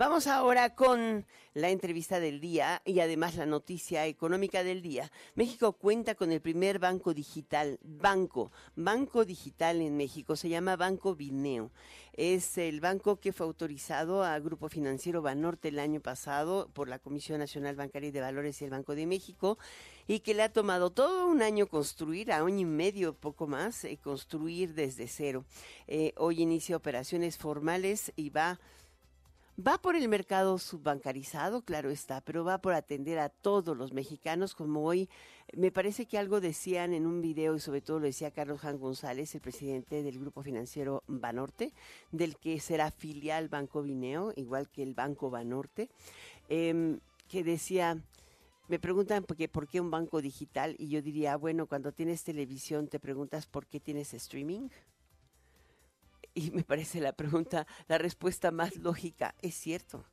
Vamos ahora con la entrevista del día y además la noticia económica del día. México cuenta con el primer banco digital, banco, banco digital en México, se llama Banco Bineo. Es el banco que fue autorizado a Grupo Financiero Banorte el año pasado por la Comisión Nacional Bancaria de Valores y el Banco de México y que le ha tomado todo un año construir, a año y medio, poco más, eh, construir desde cero. Eh, hoy inicia operaciones formales y va Va por el mercado subbancarizado, claro está, pero va por atender a todos los mexicanos, como hoy me parece que algo decían en un video y sobre todo lo decía Carlos Jan González, el presidente del grupo financiero Banorte, del que será filial Banco Vineo, igual que el Banco Banorte, em, que decía, me preguntan por qué, por qué un banco digital y yo diría, bueno, cuando tienes televisión te preguntas por qué tienes streaming y me parece la pregunta, la respuesta más lógica. Es cierto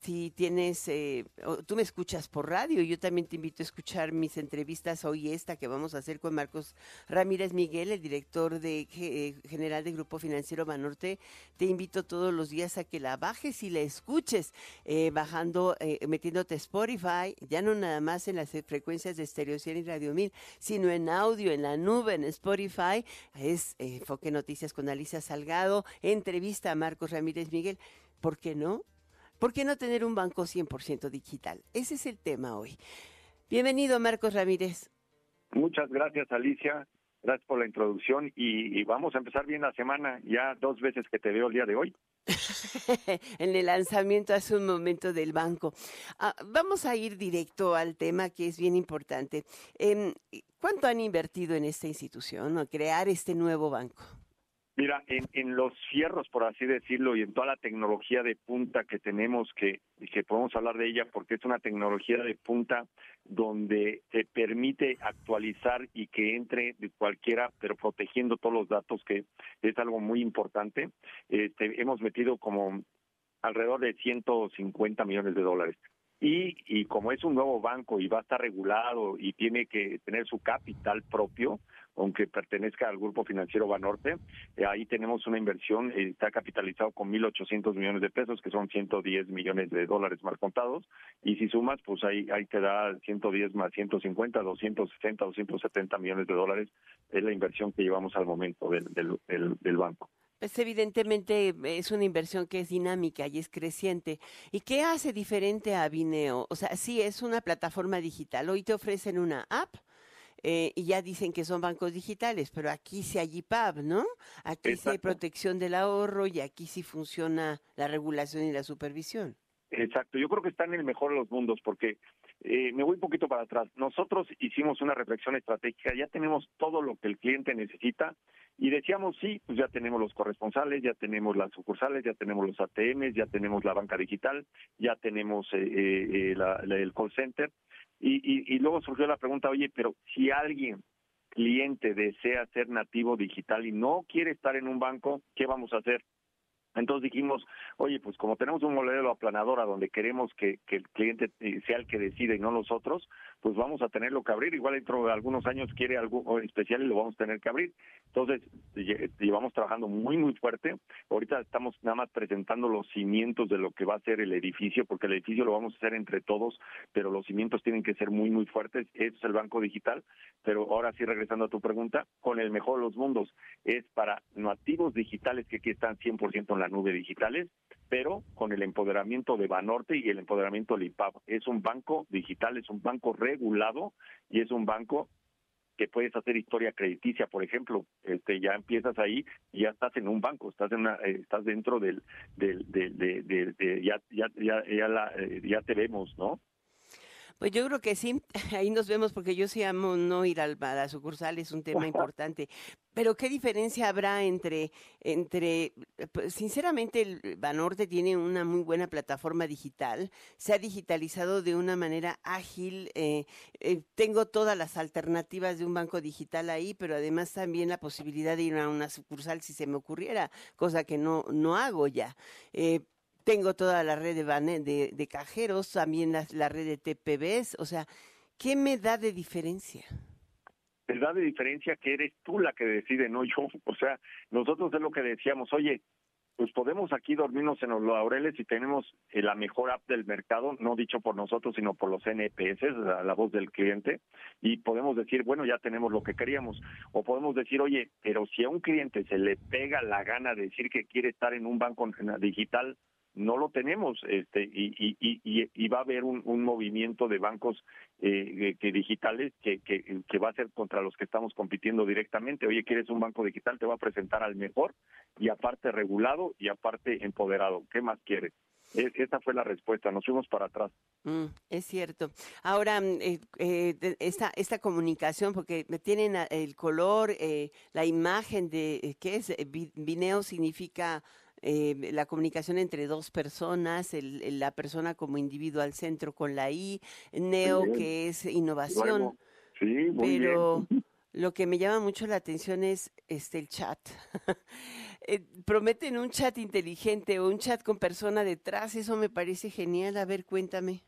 si tienes, eh, tú me escuchas por radio, yo también te invito a escuchar mis entrevistas hoy esta que vamos a hacer con Marcos Ramírez Miguel, el director de eh, general del Grupo Financiero Banorte. Te invito todos los días a que la bajes y la escuches, eh, bajando, metiéndote Spotify, ya no nada más en las frecuencias de Stereo 100 y Radio 1000, sino en audio, en la nube, en Spotify. Es Enfoque Noticias con Alicia Salgado, entrevista a Marcos Ramírez Miguel. ¿Por qué no? ¿Por qué no tener un banco 100% digital? Ese es el tema hoy. Bienvenido, Marcos Ramírez. Muchas gracias, Alicia. Gracias por la introducción y, vamos a empezar bien la semana, ya dos veces que te veo el día de hoy. en el lanzamiento hace un momento del banco. Ah, vamos a ir directo al tema que es bien importante. Em, ¿Cuánto han invertido en esta institución, o crear este nuevo banco? Mira, en, en, los fierros, por así decirlo, y en toda la tecnología de punta que tenemos, que, que podemos hablar de ella porque es una tecnología de punta donde se permite actualizar y que entre de cualquiera, pero protegiendo todos los datos, que es algo muy importante. Este, hemos metido como alrededor de 150 millones de dólares. Y, y como es un nuevo banco y va a estar regulado y tiene que tener su capital propio, aunque pertenezca al grupo financiero Banorte. Eh, ahí tenemos una inversión, eh, está capitalizado con 1.800 millones de pesos, que son 110 millones de dólares más contados, y si sumas, pues ahí, ahí te da 110 más 150, 260, 270 millones de dólares, es la inversión que llevamos al momento del, del, del, banco. Pues evidentemente es una inversión que es dinámica y es creciente. ¿Y qué hace diferente a Vineo? O sea, sí es una plataforma digital. Hoy te ofrecen una app eh, y ya dicen que son bancos digitales, pero aquí sí hay IPAB, ¿no? Aquí sí hay protección del ahorro y aquí sí funciona la regulación y la supervisión. Exacto, yo creo que está en el mejor de los mundos porque eh, me voy un poquito para atrás. Nosotros hicimos una reflexión estratégica, ya tenemos todo lo que el cliente necesita y decíamos, sí, pues ya tenemos los corresponsales, ya tenemos las sucursales, ya tenemos los ATMs, ya tenemos la banca digital, ya tenemos eh, eh, el call center y, y, luego surgió la pregunta, oye, pero si alguien, cliente, desea ser nativo digital y no quiere estar en un banco, ¿qué vamos a hacer? Entonces dijimos, oye, pues como tenemos un modelo aplanadora donde queremos que, el cliente sea el que decide y no nosotros, pues vamos a tenerlo que abrir. Igual dentro de algunos años quiere algo especial y lo vamos a tener que abrir. Entonces, llevamos trabajando muy, muy fuerte. Ahorita estamos nada más presentando los cimientos de lo que va a ser el edificio, porque el edificio lo vamos a hacer entre todos, pero los cimientos tienen que ser muy, muy fuertes. Eso es el banco digital. Pero ahora sí, regresando a tu pregunta, con el mejor de los mundos, es para nativos digitales que aquí están 100% en la nube digitales, pero con el empoderamiento de Banorte y el empoderamiento del IPAP. Es un banco digital, es un banco regulado y es un banco que puedes hacer historia crediticia, por ejemplo, este ya empiezas ahí y ya estás en un banco, estás en una, eh, estás dentro del del, del de, ya ya ya ya, la, eh, ya te vemos, ¿no? Pues yo creo que sí, ahí nos vemos porque yo sí amo no ir al, a la sucursal, es un tema importante. Pero qué diferencia habrá entre, entre, pues, sinceramente el Banorte tiene una muy buena plataforma digital, se ha digitalizado de una manera ágil, eh, eh, tengo todas las alternativas de un banco digital ahí, pero además también la posibilidad de ir a una sucursal si se me ocurriera, cosa que no, no hago ya. Eh, tengo toda la red de, de, cajeros, también la, la, red de TPBs, o sea, ¿qué me da de diferencia? Me da de diferencia que eres tú la que decide, no yo. O sea, nosotros es lo que decíamos, oye, pues podemos aquí dormirnos en los laureles y tenemos eh, la mejor app del mercado, no dicho por nosotros, sino por los NPS, la, la, voz del cliente, y podemos decir, bueno, ya tenemos lo que queríamos. O podemos decir, oye, pero si a un cliente se le pega la gana de decir que quiere estar en un banco digital, no lo tenemos este y, y, y, y va a haber un, movimiento de bancos eh, que digitales que, que, va a ser contra los que estamos compitiendo directamente. Oye, ¿quieres un banco digital? Te va a presentar al mejor y aparte regulado y aparte empoderado. ¿Qué más quieres? E, esa fue la respuesta, nos fuimos para atrás. Mm, es cierto. Ahora, mm, eh, eh, esta, esta comunicación, porque tienen el color, eh, la imagen de, ¿qué es? Vineo significa eh, la comunicación entre dos personas, el, la persona como individuo al centro con la I, Neo que es innovación. Sí, muy pero lo que me llama mucho la atención es este el chat. eh, prometen un chat inteligente o un chat con persona detrás, eso me parece genial. A ver, cuéntame.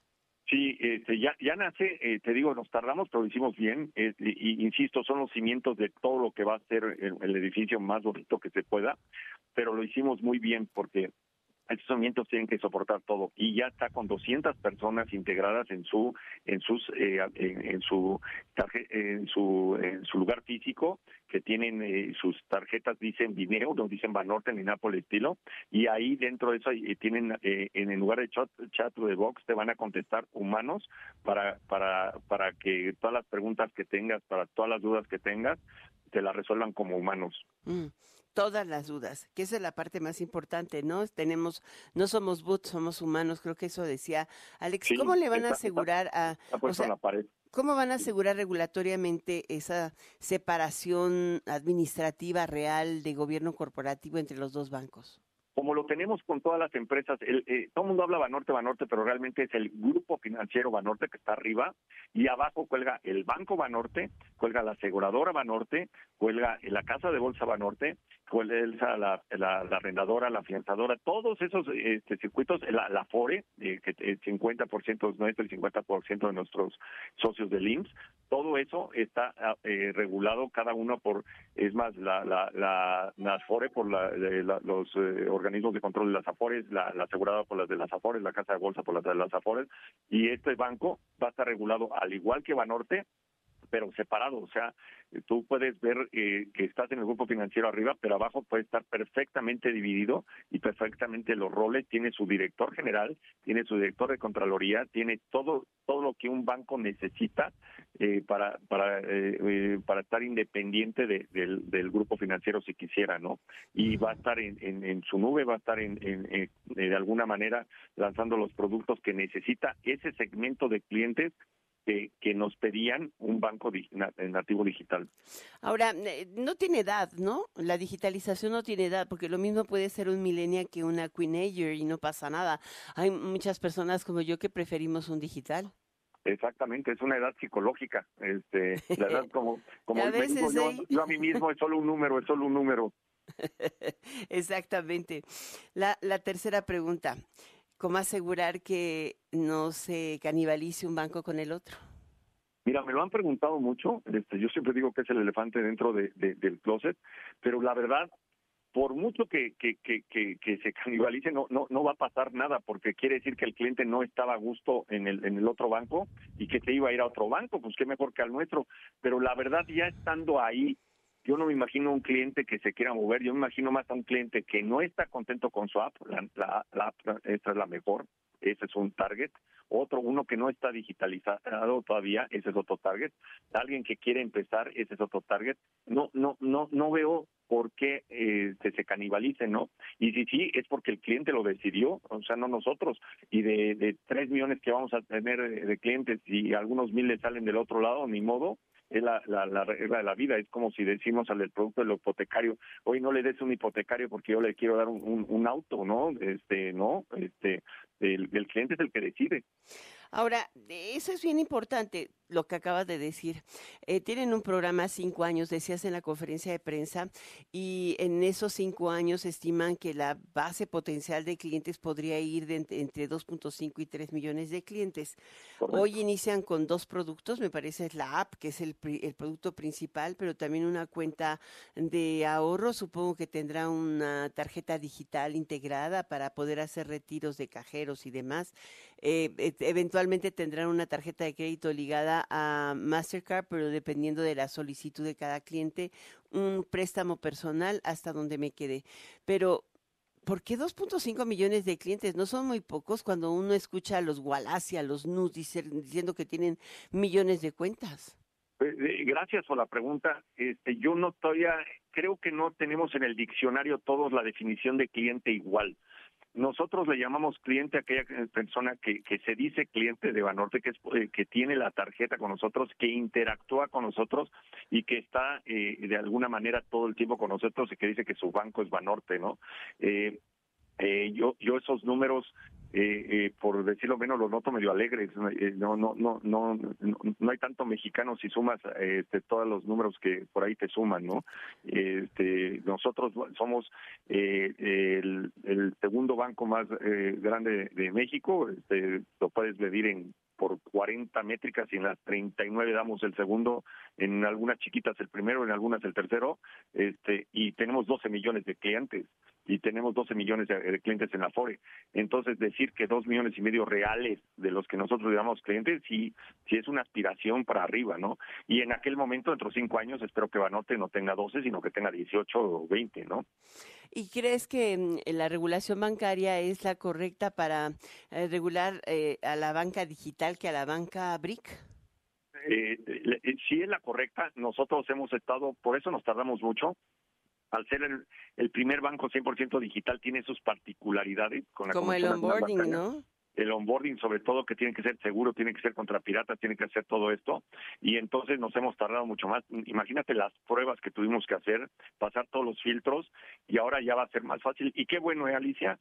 Sí, este, ya, ya nace, eh, te digo, nos tardamos, pero lo hicimos bien. Eh, y, insisto, son los cimientos de todo lo que va a ser el, el edificio más bonito que se pueda, pero lo hicimos muy bien porque estos cimientos tienen que soportar todo. Y ya está con 200 personas integradas en su en sus eh, en, su en su en su lugar físico que tienen eh, sus tarjetas dicen Vineo, no dicen Banorte ni Nápoles estilo. Y ahí dentro de eso eh, tienen eh, en el lugar de chat, chat de box te van a contestar humanos para para para que todas las preguntas que tengas, para todas las dudas que tengas te las resuelvan como humanos. Mm todas las dudas, que esa es la parte más importante, ¿no? Tenemos, no somos bots, somos humanos, creo que eso decía Alex. ¿Cómo le van a asegurar a, o sea, cómo van a asegurar regulatoriamente esa separación administrativa real de gobierno corporativo entre los dos bancos? como lo tenemos con todas las empresas, el, eh, todo el mundo habla Banorte, Banorte, pero realmente es el grupo financiero Banorte que está arriba y abajo cuelga el Banco Banorte, cuelga la aseguradora Banorte, cuelga la Casa de Bolsa Banorte, cuelga la, la, arrendadora, la fianzadora, todos esos este, circuitos, la, la FORE, eh, que el 50% es nuestro, el 50% de nuestros socios del IMSS, todo eso está ah, eh, regulado cada uno por, es más, la, la, la, la FORE por la, los eh, organismos de control de las AFORES, la, la asegurada por las de las AFORES, la Casa de Bolsa por las de las AFORES, y este banco va a estar regulado al igual que Banorte, pero separado, o sea, tú puedes ver eh, que estás en el grupo financiero arriba, pero abajo puede estar perfectamente dividido y perfectamente los roles, tiene su director general, tiene su director de Contraloría, tiene todo todo lo que un banco necesita eh, para para eh, eh para estar independiente de, del, del grupo financiero si quisiera, ¿no? Y va a estar en, en, en su nube, va a estar en, en, de alguna manera lanzando los productos que necesita ese segmento de clientes que, que, nos pedían un banco nativo digital. Ahora, eh, no tiene edad, ¿no? La digitalización no tiene edad, porque lo mismo puede ser un millennial que una queenager y no pasa nada. Hay muchas personas como yo que preferimos un digital. Exactamente, es una edad psicológica. Este, la edad como, como yo, yo a mí mismo es solo un número, es solo un número. Exactamente. La, la tercera pregunta. ¿Cómo asegurar que no se canibalice un banco con el otro? Mira, me lo han preguntado mucho. Este, yo siempre digo que es el elefante dentro de, de, del closet, pero la verdad, por mucho que, que, que, que, se canibalice, no, no, no va a pasar nada, porque quiere decir que el cliente no estaba a gusto en el, en el otro banco y que se iba a ir a otro banco, pues qué mejor que al nuestro. Pero la verdad, ya estando ahí yo no me imagino un cliente que se quiera mover, yo me imagino más a un cliente que no está contento con su app, la, la, la esta es la mejor, ese es un target, otro, uno que no está digitalizado todavía, ese es otro target, alguien que quiere empezar, ese es otro target, no, no, no, no veo por qué eh, se canibalice, ¿no? Y si sí, es porque el cliente lo decidió, o sea, no nosotros, y de, de 3 millones que vamos a tener de clientes y algunos miles salen del otro lado, ni modo, es la, la, la regla de la vida, es como si decimos al del producto del hipotecario, hoy no le des un hipotecario porque yo le quiero dar un, un, un auto, ¿no? Este, no, este, el, el cliente es el que decide. Ahora, eso es bien importante lo que acabas de decir. Eh, tienen un programa cinco años, decías en la conferencia de prensa, y en esos cinco años estiman que la base potencial de clientes podría ir de entre 2.5 y 3 millones de clientes. Hoy inician con dos productos, me parece es la app, que es el, el producto principal, pero también una cuenta de ahorro. Supongo que tendrá una tarjeta digital integrada para poder hacer retiros de cajeros y demás. Eh, eventualmente tendrán una tarjeta de crédito ligada a Mastercard, pero dependiendo de la solicitud de cada cliente, un préstamo personal hasta donde me quede. Pero ¿por qué 2.5 millones de clientes? No son muy pocos cuando uno escucha a los Wallace, a los Nus diciendo que tienen millones de cuentas. Eh, eh, gracias por la pregunta. Este, yo no todavía creo que no tenemos en el diccionario todos la definición de cliente igual. Nosotros le llamamos cliente a aquella persona que, que se dice cliente de Banorte, que, es, eh, que tiene la tarjeta con nosotros, que interactúa con nosotros y que está eh, de alguna manera todo el tiempo con nosotros y que dice que su banco es Banorte, ¿no? Eh, eh, yo, yo esos números eh, eh, por decirlo menos, lo noto medio alegres. Eh, no, no, no, no, no, hay tanto mexicano si sumas este, todos los números que por ahí te suman, ¿no? Este, nosotros somos eh, el, el, segundo banco más eh, grande de México. Este, lo puedes medir en por 40 métricas y en las 39 damos el segundo, en algunas chiquitas el primero, en algunas el tercero, este, y tenemos 12 millones de clientes y tenemos 12 millones de, clientes en la FORE. Entonces, decir que dos millones y medio reales de los que nosotros llamamos clientes, sí, sí es una aspiración para arriba, ¿no? Y en aquel momento, dentro de cinco años, espero que Banote no tenga 12, sino que tenga 18 o 20, ¿no? ¿Y crees que mm, la regulación bancaria es la correcta para eh, regular eh, a la banca digital que a la banca BRIC? Eh, sí es la correcta. Nosotros hemos estado, por eso nos tardamos mucho, al ser el, primer banco 100% digital, tiene sus particularidades. Con la Como el onboarding, ¿no? El onboarding, sobre todo, que tiene que ser seguro, tiene que ser contra piratas, tiene que hacer todo esto. Y entonces nos hemos tardado mucho más. Imagínate las pruebas que tuvimos que hacer, pasar todos los filtros, y ahora ya va a ser más fácil. Y qué bueno, ¿eh, Alicia?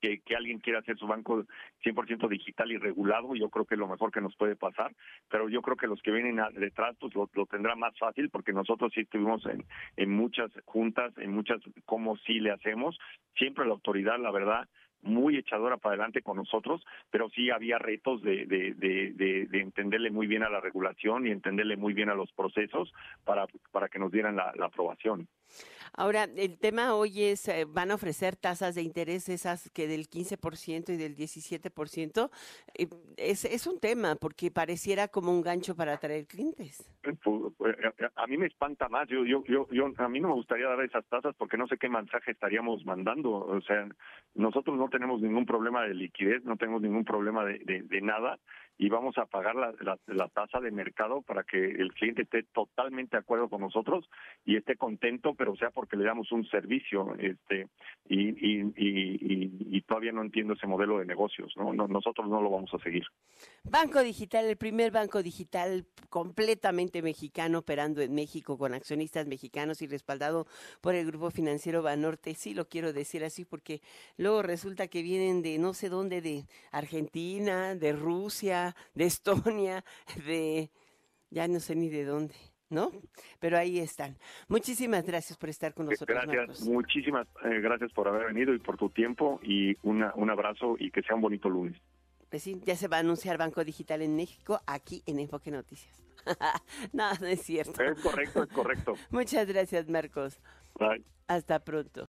Que, que alguien quiera hacer su banco 100% digital y regulado, yo creo que es lo mejor que nos puede pasar, pero yo creo que los que vienen detrás pues lo, lo tendrán más fácil porque nosotros sí estuvimos en, en muchas juntas, en muchas cómo sí le hacemos, siempre la autoridad, la verdad, muy echadora para adelante con nosotros, pero sí había retos de, de, de, de, entenderle muy bien a la regulación y entenderle muy bien a los procesos para, para que nos dieran la aprobación. Ahora, el tema hoy es, eh, van a ofrecer tasas de interés esas que del 15% y del 17%. Eh, es, es un tema porque pareciera como un gancho para atraer clientes. Eh, pues, a mí me espanta más. Yo, yo, yo, yo, a mí no me gustaría dar esas tasas porque no sé qué mensaje estaríamos mandando. O sea, nosotros no tenemos ningún problema de liquidez, no tenemos ningún problema de, de, de nada y vamos a pagar la, la, tasa de mercado para que el cliente esté totalmente de acuerdo con nosotros y esté contento, pero sea porque le damos un servicio este y, y, y, y todavía no entiendo ese modelo de negocios, ¿no? Nosotros no lo vamos a seguir. Banco Digital, el primer banco digital completamente mexicano operando en México con accionistas mexicanos y respaldado por el grupo financiero Banorte. Sí, lo quiero decir así porque luego resulta que vienen de no sé dónde, de Argentina, de Rusia, de Estonia, de ya no sé ni de dónde. ¿no? Pero ahí están. Muchísimas gracias por estar con nosotros. Gracias, muchísimas eh, gracias por haber venido y por tu tiempo y una, un abrazo y que sea un bonito lunes. Pues sí, ya se va a anunciar Banco Digital en México aquí en Enfoque Noticias. no, no es cierto. Es correcto, es correcto. Muchas gracias, Marcos. Bye. Hasta pronto.